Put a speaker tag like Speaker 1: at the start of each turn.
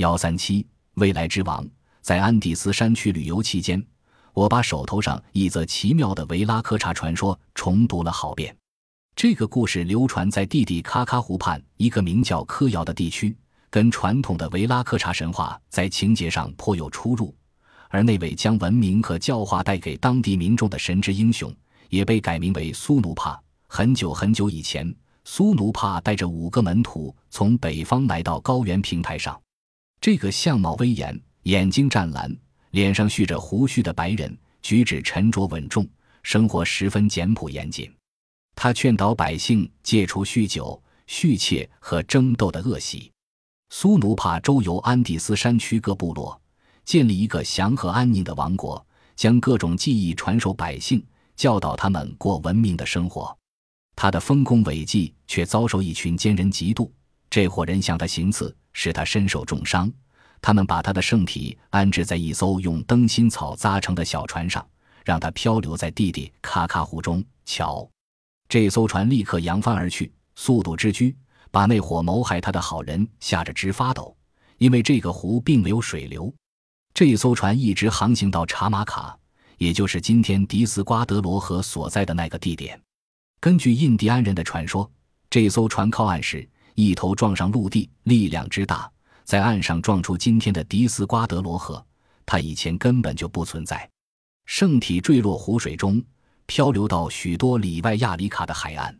Speaker 1: 幺三七，未来之王。在安第斯山区旅游期间，我把手头上一则奇妙的维拉科查传说重读了好遍。这个故事流传在蒂蒂卡卡湖畔一个名叫科窑的地区，跟传统的维拉科查神话在情节上颇有出入。而那位将文明和教化带给当地民众的神之英雄，也被改名为苏努帕。很久很久以前，苏努帕带着五个门徒从北方来到高原平台上。这个相貌威严。眼睛湛蓝，脸上蓄着胡须的白人，举止沉着稳重，生活十分简朴严谨。他劝导百姓戒除酗酒、酗窃和争斗的恶习。苏努帕周游安第斯山区各部落，建立一个祥和安宁的王国，将各种技艺传授百姓，教导他们过文明的生活。他的丰功伟绩却遭受一群奸人嫉妒，这伙人向他行刺，使他身受重伤。他们把他的圣体安置在一艘用灯芯草扎成的小船上，让他漂流在弟弟卡卡湖中。瞧，这艘船立刻扬帆而去，速度之居，把那伙谋害他的好人吓得直发抖。因为这个湖并没有水流，这艘船一直航行到查马卡，也就是今天迪斯瓜德罗河所在的那个地点。根据印第安人的传说，这艘船靠岸时一头撞上陆地，力量之大。在岸上撞出今天的迪斯瓜德罗河，它以前根本就不存在。圣体坠落湖水中，漂流到许多里外亚里卡的海岸。